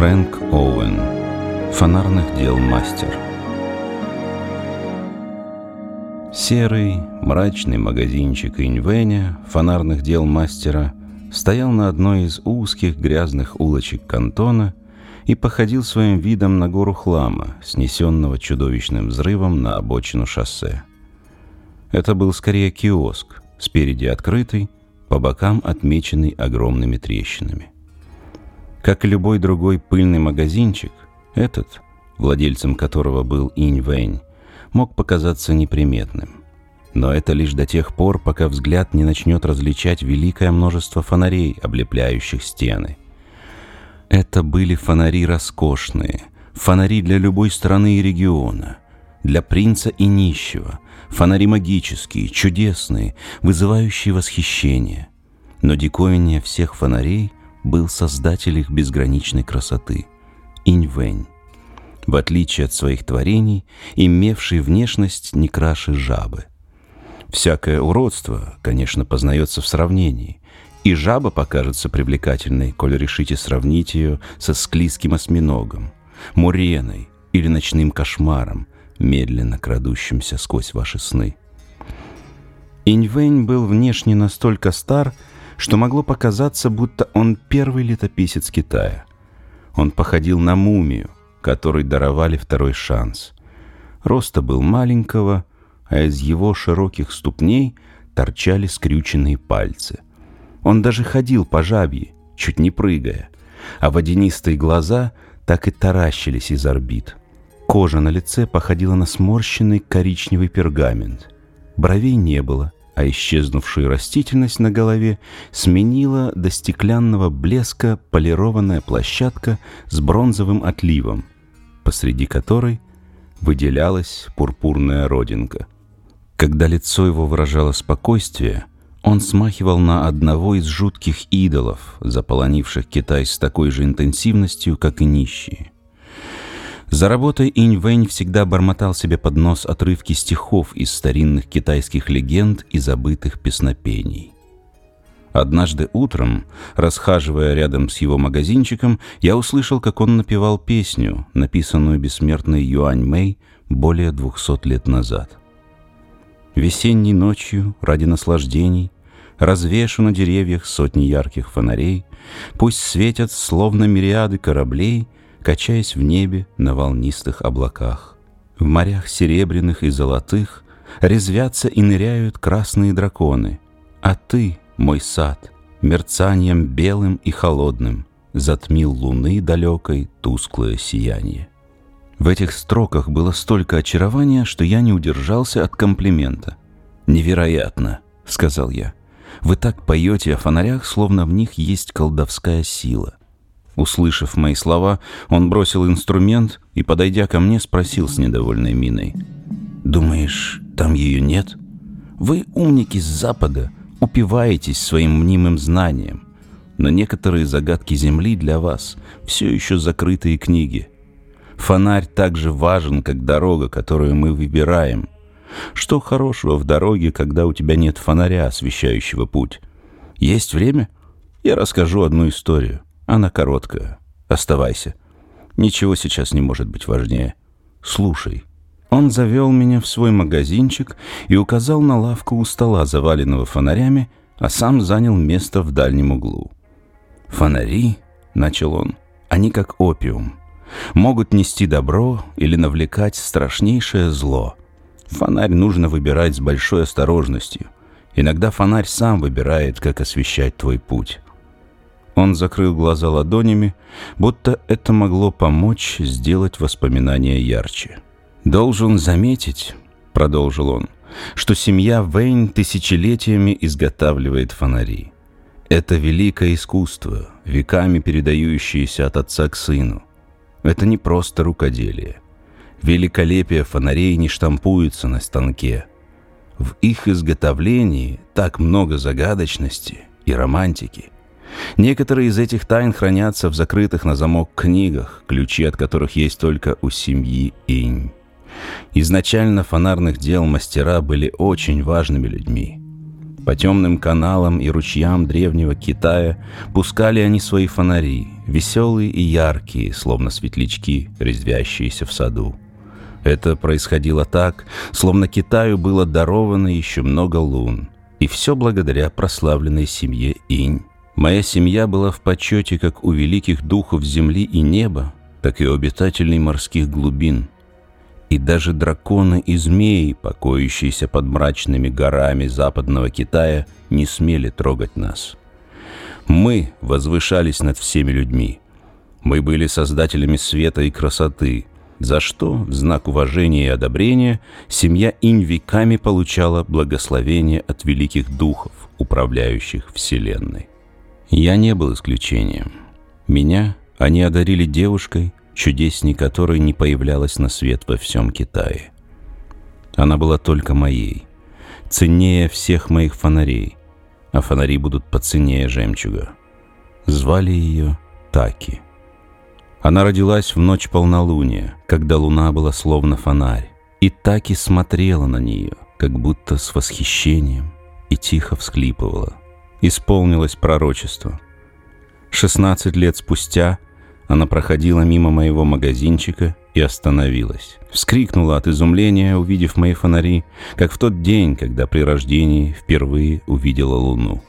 Фрэнк Оуэн. Фонарных дел мастер. Серый, мрачный магазинчик Иньвеня, фонарных дел мастера, стоял на одной из узких грязных улочек кантона и походил своим видом на гору хлама, снесенного чудовищным взрывом на обочину шоссе. Это был скорее киоск, спереди открытый, по бокам отмеченный огромными трещинами. Как и любой другой пыльный магазинчик, этот, владельцем которого был Инь Вэнь, мог показаться неприметным. Но это лишь до тех пор, пока взгляд не начнет различать великое множество фонарей, облепляющих стены. Это были фонари роскошные, фонари для любой страны и региона, для принца и нищего, фонари магические, чудесные, вызывающие восхищение. Но диковиннее всех фонарей был создатель их безграничной красоты – Инь-Вэнь. В отличие от своих творений, имевший внешность не краше жабы. Всякое уродство, конечно, познается в сравнении, и жаба покажется привлекательной, коль решите сравнить ее со склизким осьминогом, муреной или ночным кошмаром, медленно крадущимся сквозь ваши сны. Иньвэнь был внешне настолько стар, что могло показаться, будто он первый летописец Китая. Он походил на мумию, которой даровали второй шанс. Роста был маленького, а из его широких ступней торчали скрюченные пальцы. Он даже ходил по жабье, чуть не прыгая, а водянистые глаза так и таращились из орбит. Кожа на лице походила на сморщенный коричневый пергамент. Бровей не было — а исчезнувшую растительность на голове сменила до стеклянного блеска полированная площадка с бронзовым отливом, посреди которой выделялась пурпурная родинка. Когда лицо его выражало спокойствие, он смахивал на одного из жутких идолов, заполонивших Китай с такой же интенсивностью, как и нищие. За работой Инь Вэнь всегда бормотал себе под нос отрывки стихов из старинных китайских легенд и забытых песнопений. Однажды утром, расхаживая рядом с его магазинчиком, я услышал, как он напевал песню, написанную бессмертной Юань Мэй более двухсот лет назад. Весенней ночью, ради наслаждений, развешу на деревьях сотни ярких фонарей, пусть светят, словно мириады кораблей — качаясь в небе на волнистых облаках. В морях серебряных и золотых резвятся и ныряют красные драконы, а ты, мой сад, мерцанием белым и холодным затмил луны далекой тусклое сияние. В этих строках было столько очарования, что я не удержался от комплимента. «Невероятно!» — сказал я. «Вы так поете о фонарях, словно в них есть колдовская сила. Услышав мои слова, он бросил инструмент и, подойдя ко мне, спросил с недовольной миной. «Думаешь, там ее нет? Вы, умники с Запада, упиваетесь своим мнимым знанием, но некоторые загадки Земли для вас все еще закрытые книги. Фонарь так же важен, как дорога, которую мы выбираем. Что хорошего в дороге, когда у тебя нет фонаря, освещающего путь? Есть время? Я расскажу одну историю. Она короткая. Оставайся. Ничего сейчас не может быть важнее. Слушай. Он завел меня в свой магазинчик и указал на лавку у стола, заваленного фонарями, а сам занял место в дальнем углу. «Фонари», — начал он, — «они как опиум. Могут нести добро или навлекать страшнейшее зло. Фонарь нужно выбирать с большой осторожностью. Иногда фонарь сам выбирает, как освещать твой путь. Он закрыл глаза ладонями, будто это могло помочь сделать воспоминания ярче. «Должен заметить», — продолжил он, — «что семья Вейн тысячелетиями изготавливает фонари. Это великое искусство, веками передающееся от отца к сыну. Это не просто рукоделие. Великолепие фонарей не штампуется на станке. В их изготовлении так много загадочности и романтики — Некоторые из этих тайн хранятся в закрытых на замок книгах, ключи от которых есть только у семьи Инь. Изначально фонарных дел мастера были очень важными людьми. По темным каналам и ручьям древнего Китая пускали они свои фонари, веселые и яркие, словно светлячки, резвящиеся в саду. Это происходило так, словно Китаю было даровано еще много лун, и все благодаря прославленной семье Инь. Моя семья была в почете как у великих духов земли и неба, так и у обитателей морских глубин. И даже драконы и змеи, покоящиеся под мрачными горами западного Китая, не смели трогать нас. Мы возвышались над всеми людьми. Мы были создателями света и красоты, за что, в знак уважения и одобрения, семья Инь веками получала благословение от великих духов, управляющих Вселенной. Я не был исключением. Меня они одарили девушкой, чудесней которой не появлялась на свет во всем Китае. Она была только моей, ценнее всех моих фонарей, а фонари будут поценнее жемчуга. Звали ее Таки. Она родилась в ночь полнолуния, когда луна была словно фонарь, и Таки смотрела на нее, как будто с восхищением, и тихо всхлипывала. Исполнилось пророчество. Шестнадцать лет спустя — она проходила мимо моего магазинчика и остановилась. Вскрикнула от изумления, увидев мои фонари, как в тот день, когда при рождении впервые увидела луну.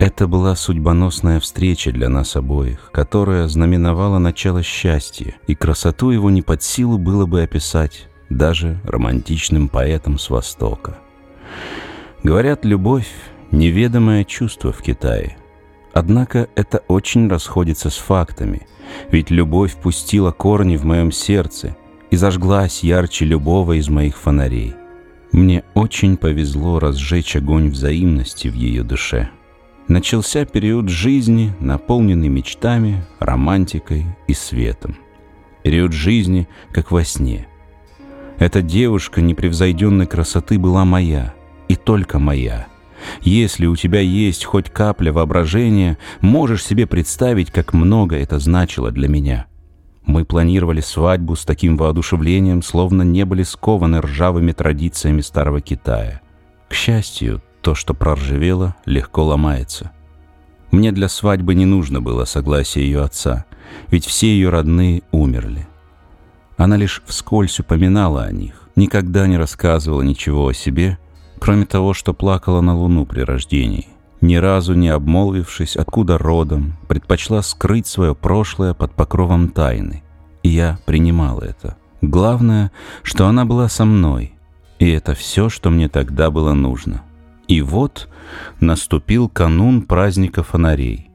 Это была судьбоносная встреча для нас обоих, которая знаменовала начало счастья, и красоту его не под силу было бы описать даже романтичным поэтам с Востока. Говорят, любовь — неведомое чувство в Китае. Однако это очень расходится с фактами — ведь любовь пустила корни в моем сердце и зажглась ярче любого из моих фонарей. Мне очень повезло разжечь огонь взаимности в ее душе. Начался период жизни, наполненный мечтами, романтикой и светом. Период жизни, как во сне. Эта девушка непревзойденной красоты была моя, и только моя — если у тебя есть хоть капля воображения, можешь себе представить, как много это значило для меня. Мы планировали свадьбу с таким воодушевлением, словно не были скованы ржавыми традициями старого Китая. К счастью, то, что проржавело, легко ломается. Мне для свадьбы не нужно было согласия ее отца, ведь все ее родные умерли. Она лишь вскользь упоминала о них, никогда не рассказывала ничего о себе кроме того, что плакала на луну при рождении. Ни разу не обмолвившись, откуда родом, предпочла скрыть свое прошлое под покровом тайны. И я принимал это. Главное, что она была со мной, и это все, что мне тогда было нужно. И вот наступил канун праздника фонарей.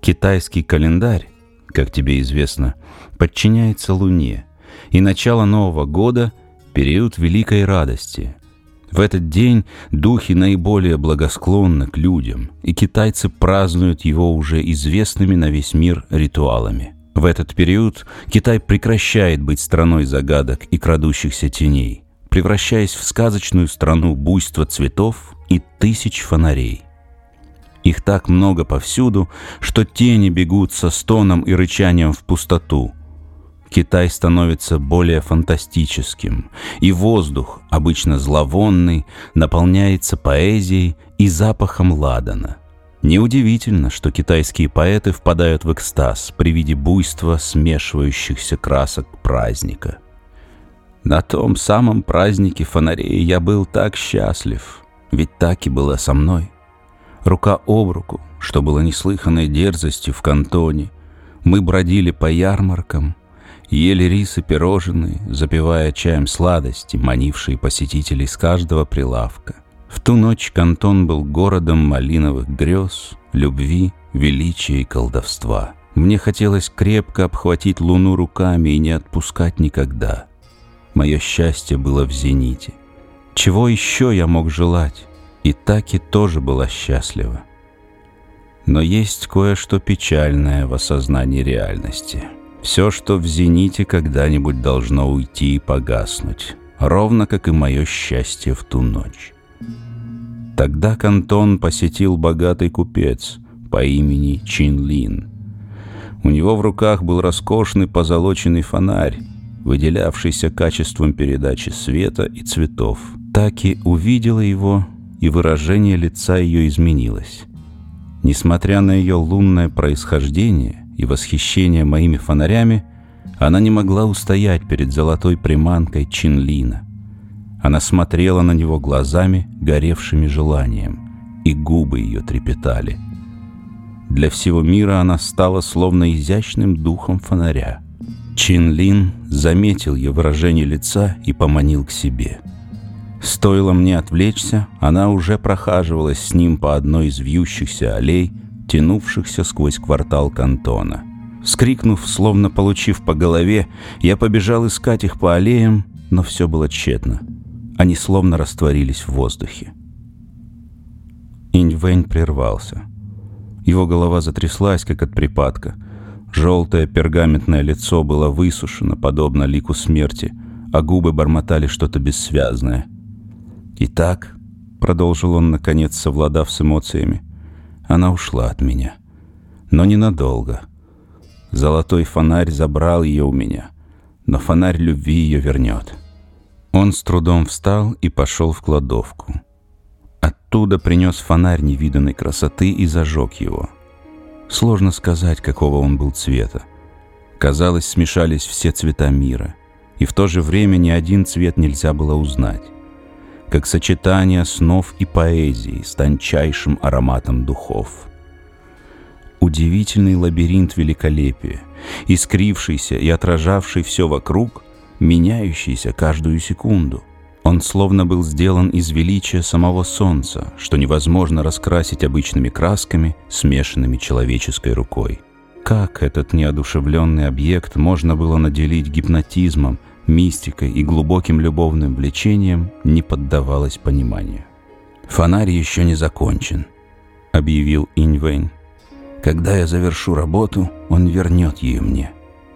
Китайский календарь, как тебе известно, подчиняется Луне, и начало Нового года — период великой радости, в этот день духи наиболее благосклонны к людям, и китайцы празднуют его уже известными на весь мир ритуалами. В этот период Китай прекращает быть страной загадок и крадущихся теней, превращаясь в сказочную страну буйства цветов и тысяч фонарей. Их так много повсюду, что тени бегут со стоном и рычанием в пустоту – Китай становится более фантастическим, и воздух, обычно зловонный, наполняется поэзией и запахом ладана. Неудивительно, что китайские поэты впадают в экстаз при виде буйства смешивающихся красок праздника. На том самом празднике фонарей я был так счастлив, ведь так и была со мной. Рука об руку, что было неслыханной дерзостью в кантоне, мы бродили по ярмаркам, ели рис и пирожные, запивая чаем сладости, манившие посетителей с каждого прилавка. В ту ночь Кантон был городом малиновых грез, любви, величия и колдовства. Мне хотелось крепко обхватить луну руками и не отпускать никогда. Мое счастье было в зените. Чего еще я мог желать? И Таки тоже была счастлива. Но есть кое-что печальное в осознании реальности — все, что в зените когда-нибудь должно уйти и погаснуть, ровно как и мое счастье в ту ночь. Тогда Кантон посетил богатый купец по имени Чин Лин. У него в руках был роскошный позолоченный фонарь, выделявшийся качеством передачи света и цветов. Таки увидела его и выражение лица ее изменилось. Несмотря на ее лунное происхождение и восхищение моими фонарями, она не могла устоять перед золотой приманкой Чинлина. Она смотрела на него глазами, горевшими желанием, и губы ее трепетали. Для всего мира она стала словно изящным духом фонаря. Чинлин заметил ее выражение лица и поманил к себе — Стоило мне отвлечься, она уже прохаживалась с ним по одной из вьющихся аллей, тянувшихся сквозь квартал кантона. Скрикнув, словно получив по голове, я побежал искать их по аллеям, но все было тщетно. Они словно растворились в воздухе. Иньвэнь прервался. Его голова затряслась, как от припадка. Желтое пергаментное лицо было высушено, подобно лику смерти, а губы бормотали что-то бессвязное — «Итак», — продолжил он, наконец, совладав с эмоциями, — «она ушла от меня. Но ненадолго. Золотой фонарь забрал ее у меня, но фонарь любви ее вернет». Он с трудом встал и пошел в кладовку. Оттуда принес фонарь невиданной красоты и зажег его. Сложно сказать, какого он был цвета. Казалось, смешались все цвета мира, и в то же время ни один цвет нельзя было узнать как сочетание снов и поэзии с тончайшим ароматом духов. Удивительный лабиринт великолепия, искрившийся и отражавший все вокруг, меняющийся каждую секунду. Он словно был сделан из величия самого солнца, что невозможно раскрасить обычными красками, смешанными человеческой рукой. Как этот неодушевленный объект можно было наделить гипнотизмом, мистикой и глубоким любовным влечением не поддавалось пониманию. «Фонарь еще не закончен», — объявил Иньвэнь. «Когда я завершу работу, он вернет ее мне».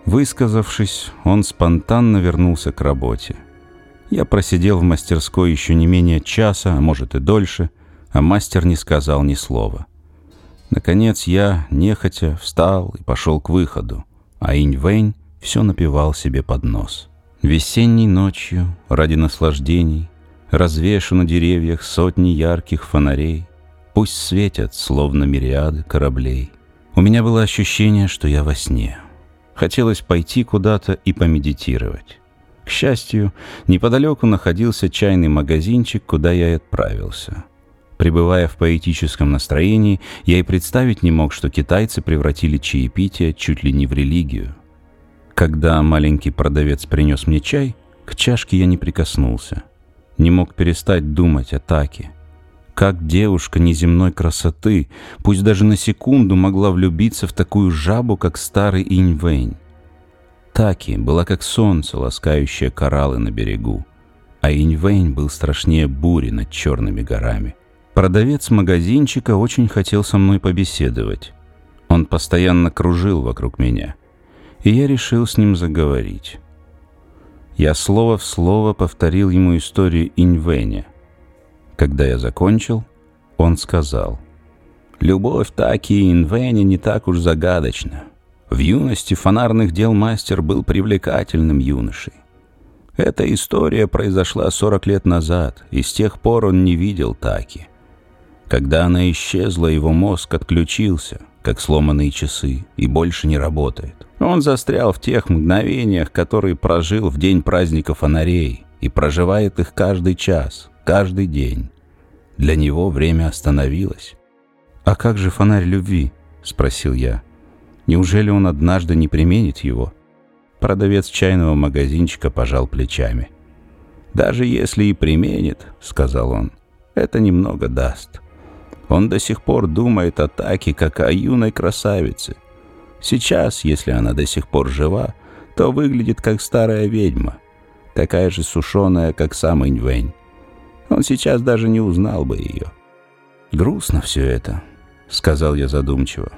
Высказавшись, он спонтанно вернулся к работе. Я просидел в мастерской еще не менее часа, а может и дольше, а мастер не сказал ни слова. Наконец я, нехотя, встал и пошел к выходу, а Инь-Вэнь все напевал себе под нос. Весенней ночью, ради наслаждений, Развешу на деревьях сотни ярких фонарей, Пусть светят, словно мириады кораблей. У меня было ощущение, что я во сне. Хотелось пойти куда-то и помедитировать. К счастью, неподалеку находился чайный магазинчик, куда я и отправился. Пребывая в поэтическом настроении, я и представить не мог, что китайцы превратили чаепитие чуть ли не в религию. Когда маленький продавец принес мне чай, к чашке я не прикоснулся. Не мог перестать думать о Таке. Как девушка неземной красоты, пусть даже на секунду могла влюбиться в такую жабу, как старый Инь-Вэнь. Таки была как солнце, ласкающее кораллы на берегу, а Инь-Вэнь был страшнее бури над черными горами. Продавец магазинчика очень хотел со мной побеседовать. Он постоянно кружил вокруг меня — и я решил с ним заговорить. Я слово в слово повторил ему историю Иньвеня. Когда я закончил, он сказал, «Любовь Таки и Инвеня не так уж загадочна. В юности фонарных дел мастер был привлекательным юношей. Эта история произошла 40 лет назад, и с тех пор он не видел Таки. Когда она исчезла, его мозг отключился, как сломанные часы, и больше не работает. Он застрял в тех мгновениях, которые прожил в день праздника фонарей, и проживает их каждый час, каждый день. Для него время остановилось. «А как же фонарь любви?» — спросил я. «Неужели он однажды не применит его?» Продавец чайного магазинчика пожал плечами. «Даже если и применит, — сказал он, — это немного даст. Он до сих пор думает о Таке, как о юной красавице, Сейчас, если она до сих пор жива, то выглядит как старая ведьма, такая же сушеная, как сам Иньвэнь. Он сейчас даже не узнал бы ее. «Грустно все это», — сказал я задумчиво.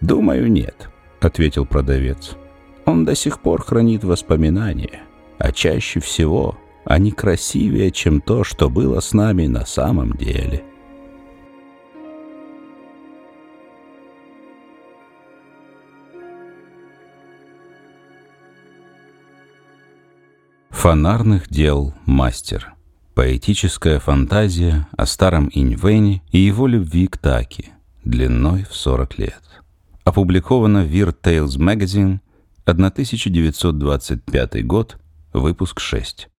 «Думаю, нет», — ответил продавец. «Он до сих пор хранит воспоминания, а чаще всего они красивее, чем то, что было с нами на самом деле». Фонарных дел мастер. Поэтическая фантазия о старом Иньвене и его любви к Таки, длиной в 40 лет. Опубликовано в Weird Tales Magazine, 1925 год, выпуск 6.